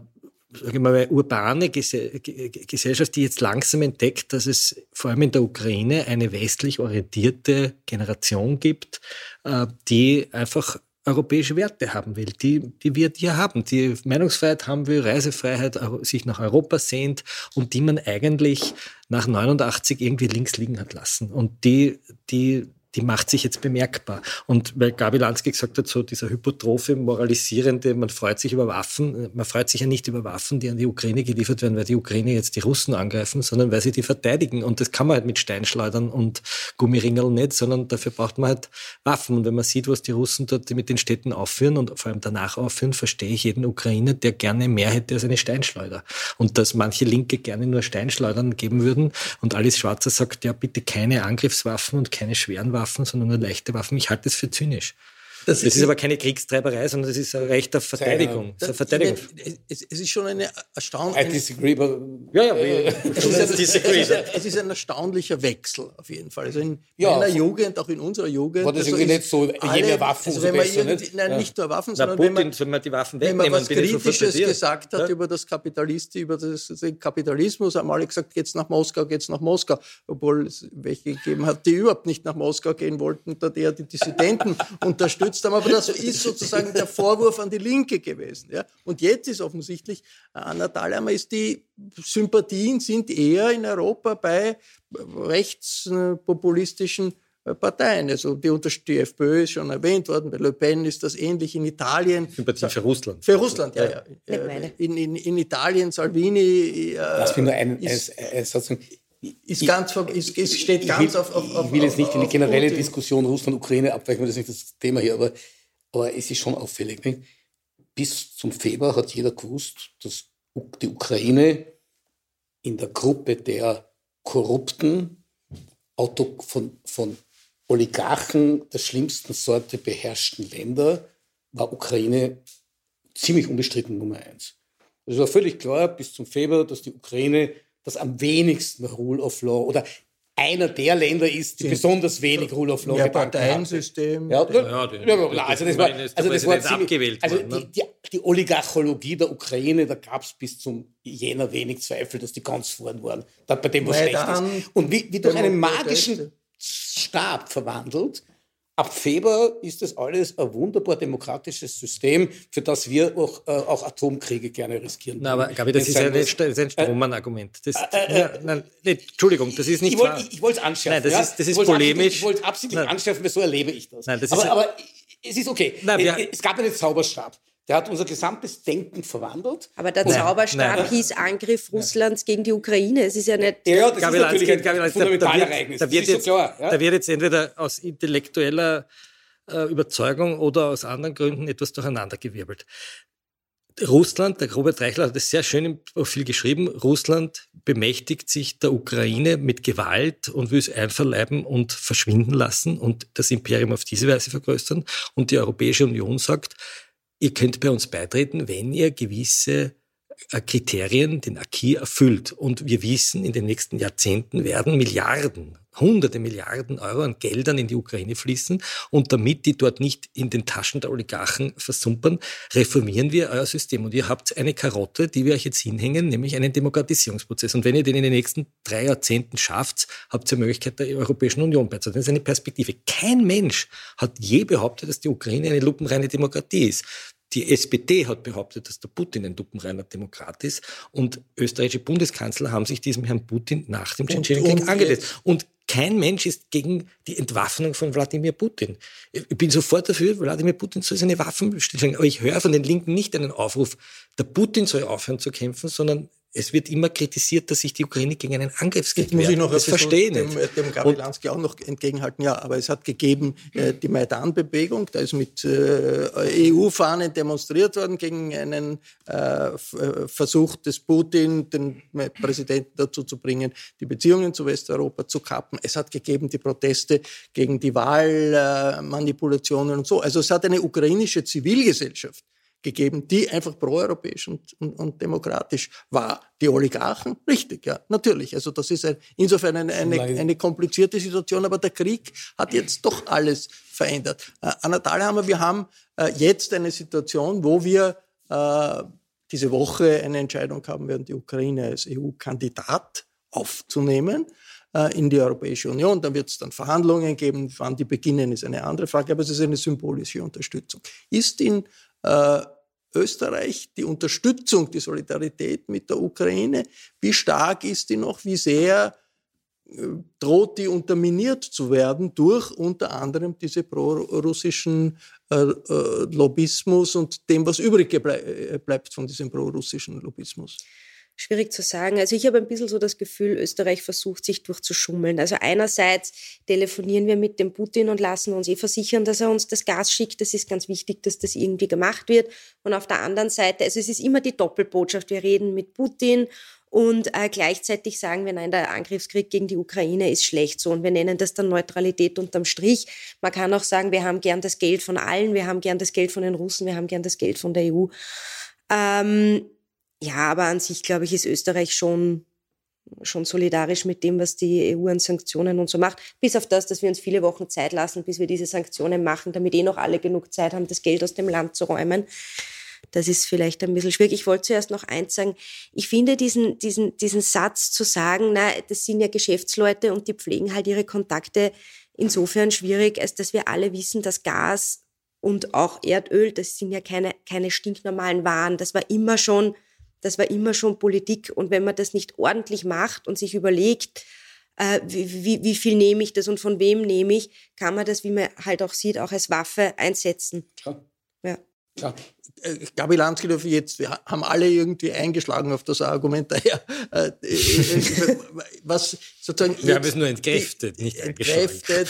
sage ich mal, urbane Gesellschaft, die jetzt langsam entdeckt, dass es vor allem in der Ukraine eine westlich orientierte Generation gibt, äh, die einfach europäische Werte haben will, die, die wir hier haben, die Meinungsfreiheit haben will, Reisefreiheit, sich nach Europa sehnt und die man eigentlich nach 89 irgendwie links liegen hat lassen. Und die, die die macht sich jetzt bemerkbar. Und weil Gabi Lansky gesagt hat, so dieser hypotrophe, moralisierende, man freut sich über Waffen, man freut sich ja nicht über Waffen, die an die Ukraine geliefert werden, weil die Ukraine jetzt die Russen angreifen, sondern weil sie die verteidigen. Und das kann man halt mit Steinschleudern und Gummiringeln nicht, sondern dafür braucht man halt Waffen. Und wenn man sieht, was die Russen dort mit den Städten aufführen und vor allem danach aufführen, verstehe ich jeden Ukrainer, der gerne mehr hätte als eine Steinschleuder. Und dass manche Linke gerne nur Steinschleudern geben würden und Alice Schwarzer sagt, ja bitte keine Angriffswaffen und keine schweren Waffen Waffen, sondern nur leichte Waffen. Ich halte das für zynisch. Das, das ist, aber keine Kriegstreiberei, sondern das ist ein Recht auf Verteidigung. Das, Verteidigung. Es, es, ist schon eine erstaunliche. I disagree, but ja, ja, es, ist ein, disagree. es ist ein erstaunlicher Wechsel auf jeden Fall. Also in ja, meiner Jugend, auch in unserer Jugend. War das also irgendwie nicht so, je mehr Waffen, also wenn man besser, nicht? Nein, ja. nicht nur Waffen, sondern Putin, wenn, man, wenn man die Waffen wenn man was Kritisches gesagt hat über das Kapitalist, über das, den Kapitalismus, haben alle gesagt, geht's nach Moskau, geht's nach Moskau, obwohl es welche gegeben hat, die überhaupt nicht nach Moskau gehen wollten, da der die Dissidenten unterstützt haben. Aber das ist sozusagen der Vorwurf an die Linke gewesen. Ja? Und jetzt ist offensichtlich, Anna Thalhammer ist die Sympathien sind eher in Europa bei rechtspopulistischen Parteien. Also die, die FPÖ ist schon erwähnt worden, bei Le Pen ist das ähnlich in Italien. Sympathie für Russland. Für Russland, ja. ja. ja. In, in, in Italien Salvini. Äh, das bin nur ein, ist, ein, ein, sozusagen ist ganz, ist, ist, steht ganz will, auf, auf, auf, Ich will jetzt nicht in die generelle Diskussion Russland-Ukraine abweichen, das ist nicht das Thema hier, aber aber es ist schon auffällig. Nicht? Bis zum Februar hat jeder gewusst, dass die Ukraine in der Gruppe der korrupten, Auto von, von Oligarchen der schlimmsten Sorte beherrschten Länder war Ukraine ziemlich unbestritten Nummer eins. Es war völlig klar bis zum Februar, dass die Ukraine das am wenigsten Rule of Law oder einer der Länder ist, die besonders wenig Rule of Law ja, Parteiensystem. Ja, ja, ja, also das war, also das war ziemlich, also die, die, die Oligarchologie der Ukraine, da gab es bis zum Jänner wenig Zweifel, dass die ganz vorn waren. Da, bei dem, was schlecht ist. Und wie, wie durch einen magischen Stab verwandelt, Ab Februar ist das alles ein wunderbar demokratisches System, für das wir auch, äh, auch Atomkriege gerne riskieren. Na, aber Gabi, das ist ja nicht, das ist ein Strohmann-Argument. Äh, äh, ja, nein, Entschuldigung, das ist nicht ich wollt, Ich, ich wollte es anschärfen. Nein, das ja? ist, das ist ich polemisch. Ich wollte es absichtlich anschärfen, weil so erlebe ich das. Nein, das aber, ist aber es ist okay. Nein, wir, es gab einen Zauberstab. Der hat unser gesamtes Denken verwandelt. Aber der Zauberstab nein. hieß Angriff Russlands nein. gegen die Ukraine. Es ist ja nicht. Ja, das Gabi ist natürlich ein Gabi Fundamentalereignis. Da, da, wird, jetzt, so klar, ja? da wird jetzt entweder aus intellektueller äh, Überzeugung oder aus anderen Gründen etwas durcheinandergewirbelt. Russland, der Robert Reichler hat es sehr schön im Profil geschrieben, Russland bemächtigt sich der Ukraine mit Gewalt und will es einverleiben und verschwinden lassen und das Imperium auf diese Weise vergrößern. Und die Europäische Union sagt, ihr könnt bei uns beitreten, wenn ihr gewisse äh, Kriterien, den Acquis erfüllt. Und wir wissen, in den nächsten Jahrzehnten werden Milliarden, hunderte Milliarden Euro an Geldern in die Ukraine fließen. Und damit die dort nicht in den Taschen der Oligarchen versumpern, reformieren wir euer System. Und ihr habt eine Karotte, die wir euch jetzt hinhängen, nämlich einen Demokratisierungsprozess. Und wenn ihr den in den nächsten drei Jahrzehnten schafft, habt ihr die Möglichkeit der Europäischen Union beizutreten. Das ist eine Perspektive. Kein Mensch hat je behauptet, dass die Ukraine eine lupenreine Demokratie ist. Die SPD hat behauptet, dass der Putin ein lupenreiner Demokrat ist und österreichische Bundeskanzler haben sich diesem Herrn Putin nach dem Tschetschenienkrieg angesetzt. Und kein Mensch ist gegen die Entwaffnung von Wladimir Putin. Ich bin sofort dafür, Wladimir Putin soll seine Waffen stillschlagen. Aber ich höre von den Linken nicht einen Aufruf, der Putin soll aufhören zu kämpfen, sondern es wird immer kritisiert, dass sich die Ukraine gegen einen Angriffskrieg Jetzt muss ich noch das verstehen dem, dem Gabi Lansky auch noch entgegenhalten. Ja, aber es hat gegeben äh, die Maidan-Bewegung, da ist mit äh, EU-Fahnen demonstriert worden gegen einen äh, äh, Versuch des Putin, den Präsidenten dazu zu bringen, die Beziehungen zu Westeuropa zu kappen. Es hat gegeben die Proteste gegen die Wahlmanipulationen und so. Also es hat eine ukrainische Zivilgesellschaft gegeben, die einfach proeuropäisch und, und, und, demokratisch war. Die Oligarchen, richtig, ja, natürlich. Also das ist ein, insofern eine, eine, eine, komplizierte Situation, aber der Krieg hat jetzt doch alles verändert. Äh, Anna Thalhammer, wir haben äh, jetzt eine Situation, wo wir äh, diese Woche eine Entscheidung haben werden, die Ukraine als EU-Kandidat aufzunehmen äh, in die Europäische Union. Dann wird es dann Verhandlungen geben. Wann die beginnen, ist eine andere Frage, aber es ist eine symbolische Unterstützung. Ist in äh, Österreich die Unterstützung, die Solidarität mit der Ukraine, wie stark ist die noch, wie sehr äh, droht die unterminiert zu werden durch unter anderem diese pro-russischen äh, äh, Lobbyismus und dem, was übrig äh, bleibt von diesem pro-russischen Lobbyismus? Schwierig zu sagen. Also ich habe ein bisschen so das Gefühl, Österreich versucht sich durchzuschummeln. Also einerseits telefonieren wir mit dem Putin und lassen uns eh versichern, dass er uns das Gas schickt. Das ist ganz wichtig, dass das irgendwie gemacht wird. Und auf der anderen Seite, also es ist immer die Doppelbotschaft. Wir reden mit Putin und äh, gleichzeitig sagen wir, nein, der Angriffskrieg gegen die Ukraine ist schlecht so und wir nennen das dann Neutralität unterm Strich. Man kann auch sagen, wir haben gern das Geld von allen, wir haben gern das Geld von den Russen, wir haben gern das Geld von der EU. Ähm, ja, aber an sich, glaube ich, ist Österreich schon, schon solidarisch mit dem, was die EU an Sanktionen und so macht. Bis auf das, dass wir uns viele Wochen Zeit lassen, bis wir diese Sanktionen machen, damit eh noch alle genug Zeit haben, das Geld aus dem Land zu räumen. Das ist vielleicht ein bisschen schwierig. Ich wollte zuerst noch eins sagen. Ich finde diesen, diesen, diesen Satz zu sagen, na, das sind ja Geschäftsleute und die pflegen halt ihre Kontakte insofern schwierig, als dass wir alle wissen, dass Gas und auch Erdöl, das sind ja keine, keine stinknormalen Waren. Das war immer schon das war immer schon Politik. Und wenn man das nicht ordentlich macht und sich überlegt, äh, wie, wie, wie viel nehme ich das und von wem nehme ich, kann man das, wie man halt auch sieht, auch als Waffe einsetzen. Klar. Ja. Klar. Äh, Gabi Landskildorf, jetzt, wir haben alle irgendwie eingeschlagen auf das Argument daher. Äh, äh, was sozusagen. Wir haben es nur entkräftet, nicht entkräftet.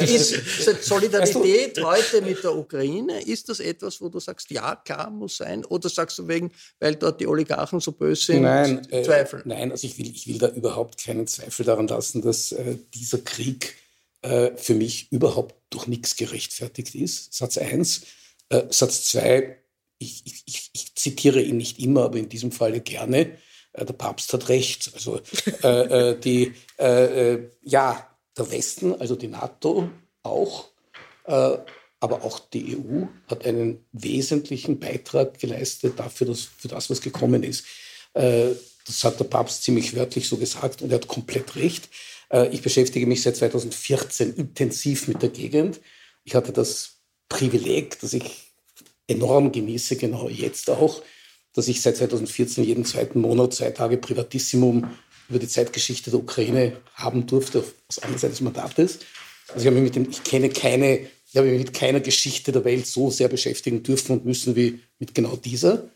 ist Solidarität heute mit der Ukraine, ist das etwas, wo du sagst, ja, klar, muss sein? Oder sagst du wegen, weil dort die Oligarchen so böse sind, nein, Zweifel? Äh, nein, also ich will, ich will da überhaupt keinen Zweifel daran lassen, dass äh, dieser Krieg äh, für mich überhaupt durch nichts gerechtfertigt ist. Satz 1. Äh, Satz 2, ich, ich, ich, zitiere ihn nicht immer, aber in diesem Falle gerne. Äh, der Papst hat recht. Also äh, äh die, äh, äh, ja, der Westen, also die NATO auch, aber auch die EU hat einen wesentlichen Beitrag geleistet dafür, dass, für das, was gekommen ist. das hat der Papst ziemlich wörtlich so gesagt und er hat komplett recht. ich beschäftige mich seit 2014 intensiv mit der Gegend. Ich hatte das Privileg, das ich enorm genieße, genau jetzt auch, dass ich seit 2014 jeden zweiten Monat zwei Tage Privatissimum über die Zeitgeschichte der Ukraine haben durfte, anderer Seite des Mandates. Also ich, habe mich mit dem, ich kenne keine, ich habe mich mit keiner Geschichte der Welt so sehr beschäftigen dürfen und müssen wie mit genau dieser.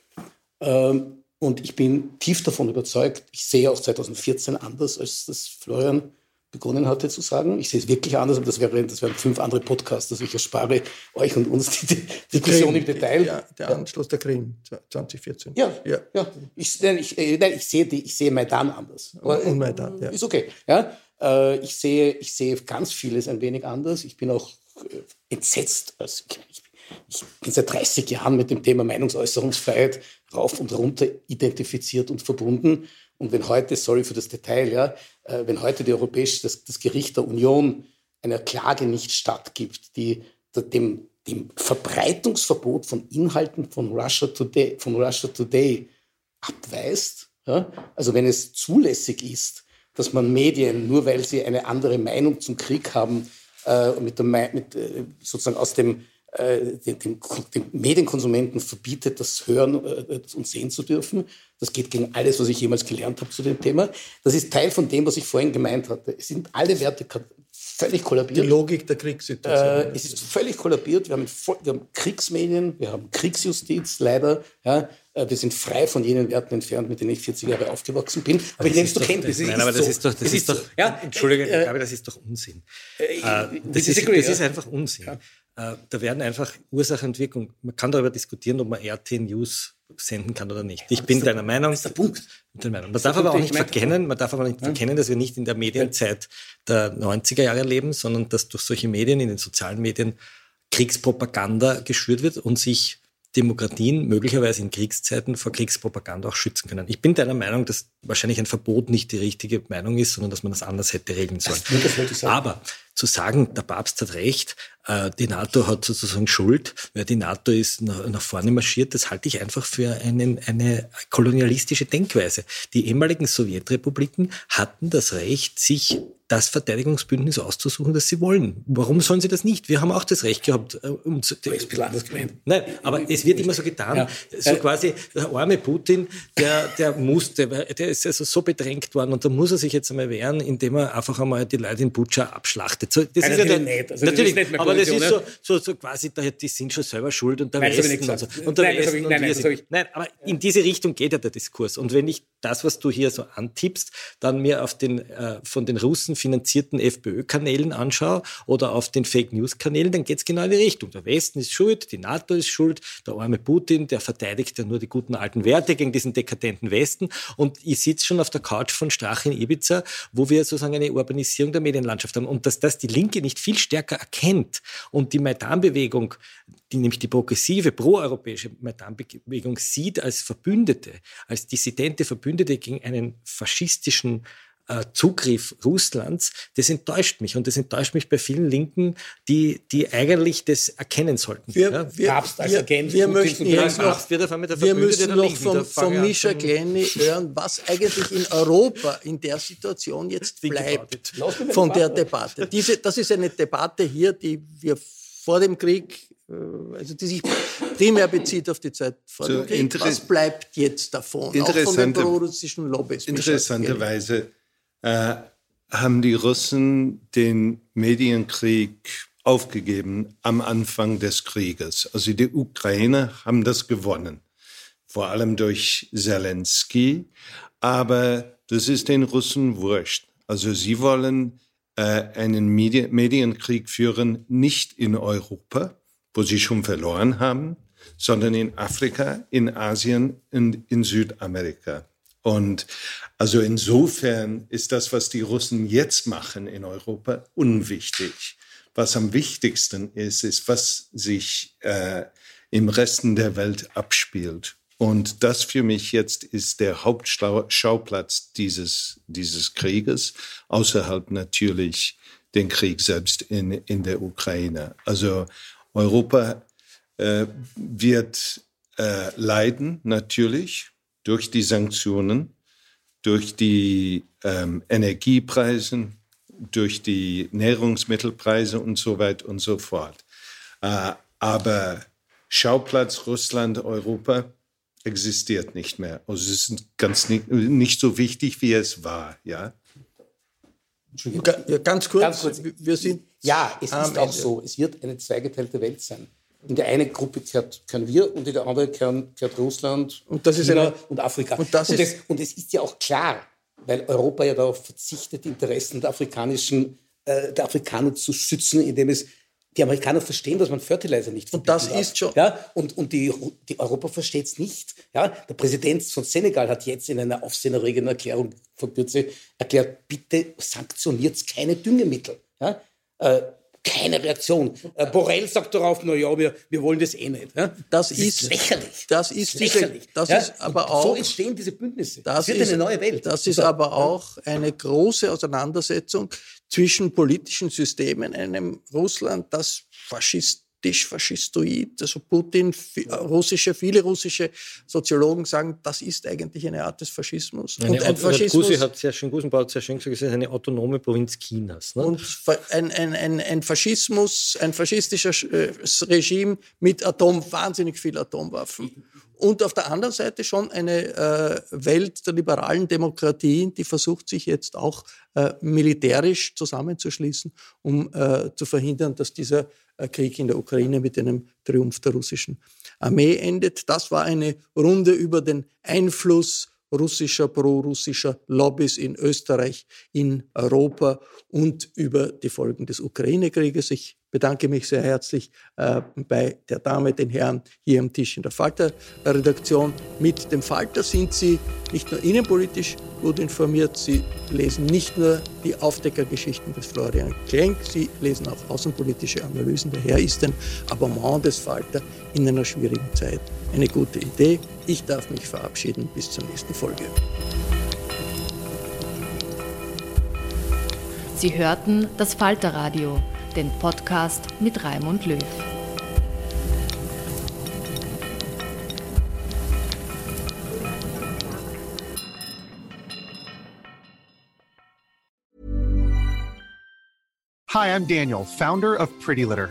Ähm, und ich bin tief davon überzeugt, ich sehe auch 2014 anders, als das Florian begonnen hatte zu sagen. Ich sehe es wirklich anders, aber das, wäre, das wären fünf andere Podcasts. Also ich erspare euch und uns die, die Diskussion im Detail. Ja, der Anschluss der Krim 2014. Ja, ja. ja. Ich, nein, ich, äh, nein, ich, sehe die, ich sehe Maidan anders. Aber, und Maidan, ja. Ist okay. Ja? Äh, ich, sehe, ich sehe ganz vieles ein wenig anders. Ich bin auch äh, entsetzt. Also ich, ich bin seit 30 Jahren mit dem Thema Meinungsäußerungsfreiheit rauf und runter identifiziert und verbunden. Und wenn heute, sorry für das Detail, ja, äh, wenn heute die Europäische, das, das Gericht der Union einer Klage nicht stattgibt, die dem, dem Verbreitungsverbot von Inhalten von Russia Today, von Russia Today abweist, ja, also wenn es zulässig ist, dass man Medien, nur weil sie eine andere Meinung zum Krieg haben, äh, mit, der, mit äh, sozusagen aus dem äh, den, den, den, Medienkonsumenten verbietet, das hören äh, und sehen zu dürfen. Das geht gegen alles, was ich jemals gelernt habe zu dem Thema. Das ist Teil von dem, was ich vorhin gemeint hatte. Es sind alle Werte völlig kollabiert. Die Logik der Kriegssituation. Äh, es ist völlig kollabiert. Wir haben, wir haben, Kriegsmedien, wir haben Kriegsjustiz, leider. Ja. Äh, wir sind frei von jenen Werten entfernt, mit denen ich 40 Jahre aufgewachsen bin. Aber, ich nehme es zur Kenntnis. Nein, aber das ist doch, das, ist, doch, ja, Entschuldige, äh, aber das ist doch Unsinn. Äh, das, ist, das ist einfach Unsinn. Ja. Äh, da werden einfach Ursache und Wirkung. Man kann darüber diskutieren, ob man RT News senden kann oder nicht. Ich bin deiner Meinung. Das ist der Punkt. Der Meinung. Man darf aber auch nicht verkennen, man darf aber nicht verkennen, dass wir nicht in der Medienzeit der 90er Jahre leben, sondern dass durch solche Medien, in den sozialen Medien, Kriegspropaganda geschürt wird und sich Demokratien möglicherweise in Kriegszeiten vor Kriegspropaganda auch schützen können. Ich bin deiner Meinung, dass wahrscheinlich ein Verbot nicht die richtige Meinung ist, sondern dass man das anders hätte regeln sollen. Aber zu sagen, der Papst hat recht, äh, die NATO hat sozusagen Schuld, weil die NATO ist nach, vorne marschiert, das halte ich einfach für einen, eine kolonialistische Denkweise. Die ehemaligen Sowjetrepubliken hatten das Recht, sich das Verteidigungsbündnis auszusuchen, das sie wollen. Warum sollen sie das nicht? Wir haben auch das Recht gehabt. Äh, um zu, hast anders gemeint. Nein, aber es wird immer so getan, ja. so quasi der arme Putin, der, der musste, der ist also so bedrängt worden und da muss er sich jetzt einmal wehren, indem er einfach einmal die Leute in Butscha abschlachtet. So, das Nein, ist ja nicht. Also natürlich, das ist nicht aber das ist so, so, so quasi, die sind schon selber schuld und der nein, Westen und so. Und der nein, Westen ich, und nein, wir sind, nein, aber in diese Richtung geht ja der Diskurs. Und wenn ich das, was du hier so antippst, dann mir auf den äh, von den Russen finanzierten FPÖ-Kanälen anschaue oder auf den Fake-News-Kanälen, dann geht es genau in die Richtung. Der Westen ist schuld, die NATO ist schuld, der arme Putin, der verteidigt ja nur die guten alten Werte gegen diesen dekadenten Westen. Und ich sitze schon auf der Couch von Strach in Ibiza, wo wir sozusagen eine Urbanisierung der Medienlandschaft haben. Und dass das die Linke nicht viel stärker erkennt und die Maidan-Bewegung die nämlich die progressive proeuropäische Maidan-Bewegung sieht als Verbündete, als dissidente Verbündete gegen einen faschistischen Zugriff Russlands, das enttäuscht mich. Und das enttäuscht mich bei vielen Linken, die, die eigentlich das erkennen sollten. Wir, ja? wir, als wir, Agent wir möchten jetzt noch, wir müssen noch von, von Mischa Kleine hören, was eigentlich in Europa in der Situation jetzt bleibt von der Debatte. Diese, das ist eine Debatte hier, die wir vor dem Krieg äh, also die sich primär bezieht auf die Zeit vor so dem Krieg. Was bleibt jetzt davon, auch von den prorussischen Lobbys? Interessanterweise äh, haben die Russen den Medienkrieg aufgegeben am Anfang des Krieges. Also die Ukrainer haben das gewonnen, vor allem durch Zelensky. Aber das ist den Russen wurscht. Also sie wollen äh, einen Medi Medienkrieg führen, nicht in Europa, wo sie schon verloren haben, sondern in Afrika, in Asien und in Südamerika. Und also insofern ist das, was die Russen jetzt machen in Europa, unwichtig. Was am wichtigsten ist, ist, was sich äh, im Resten der Welt abspielt. Und das für mich jetzt ist der Hauptschauplatz dieses, dieses Krieges, außerhalb natürlich den Krieg selbst in, in der Ukraine. Also Europa äh, wird äh, leiden natürlich durch die Sanktionen, durch die ähm, Energiepreise, durch die Nährungsmittelpreise und so weiter und so fort. Äh, aber Schauplatz Russland, Europa existiert nicht mehr. Also es ist ganz nicht, nicht so wichtig, wie es war. Ja? Ja, ganz kurz, ganz kurz. Wir sind ja, es ist auch Ende. so. Es wird eine zweigeteilte Welt sein. In der eine Gruppe gehört, gehören wir und in der andere gehören, gehört Russland, und das China eine, und Afrika. Und, das und, ist, das, und es ist ja auch klar, weil Europa ja darauf verzichtet, die Interessen der, afrikanischen, äh, der Afrikaner zu schützen, indem es die Amerikaner verstehen, dass man Fertilizer nicht Und das darf. ist schon. Ja, und, und die, die Europa versteht es nicht. Ja, der Präsident von Senegal hat jetzt in einer aufsehenerregenden Erklärung vor Kürze erklärt, bitte sanktioniert keine Düngemittel. Ja, äh, keine Reaktion. Äh, Borrell sagt darauf, na ja, wir, wir wollen das eh nicht. Ja? Das, das, ist lächerlich. Das ist, lächerlich. Diese, das ja? ist aber auch, so entstehen diese Bündnisse. Das, das wird ist, eine neue Welt. Das ist aber auch eine große Auseinandersetzung zwischen politischen Systemen, einem Russland, das Faschist faschistoid. Also Putin, russische, viele russische Soziologen sagen, das ist eigentlich eine Art des Faschismus. Eine, und ein Faschismus Gusi hat sehr schön, Gusenbauer hat sehr schön gesagt, es ist eine autonome Provinz Chinas. Ne? Und ein, ein, ein, ein Faschismus, ein faschistisches äh, Regime mit Atom, wahnsinnig viel Atomwaffen. Und auf der anderen Seite schon eine äh, Welt der liberalen Demokratien, die versucht, sich jetzt auch äh, militärisch zusammenzuschließen, um äh, zu verhindern, dass dieser Krieg in der Ukraine mit einem Triumph der russischen Armee endet. Das war eine Runde über den Einfluss russischer, pro-russischer Lobbys in Österreich, in Europa und über die Folgen des Ukraine-Krieges. Ich bedanke mich sehr herzlich äh, bei der Dame, den Herrn hier am Tisch in der Falter-Redaktion. Mit dem Falter sind Sie nicht nur innenpolitisch gut informiert, Sie lesen nicht nur die Aufdeckergeschichten des Florian Klenk, Sie lesen auch außenpolitische Analysen. Daher ist ein Abonnement des Falter in einer schwierigen Zeit eine gute Idee. Ich darf mich verabschieden. Bis zur nächsten Folge. Sie hörten das Falterradio, den Podcast mit Raimund Löw. Hi, I'm Daniel, founder of Pretty Litter.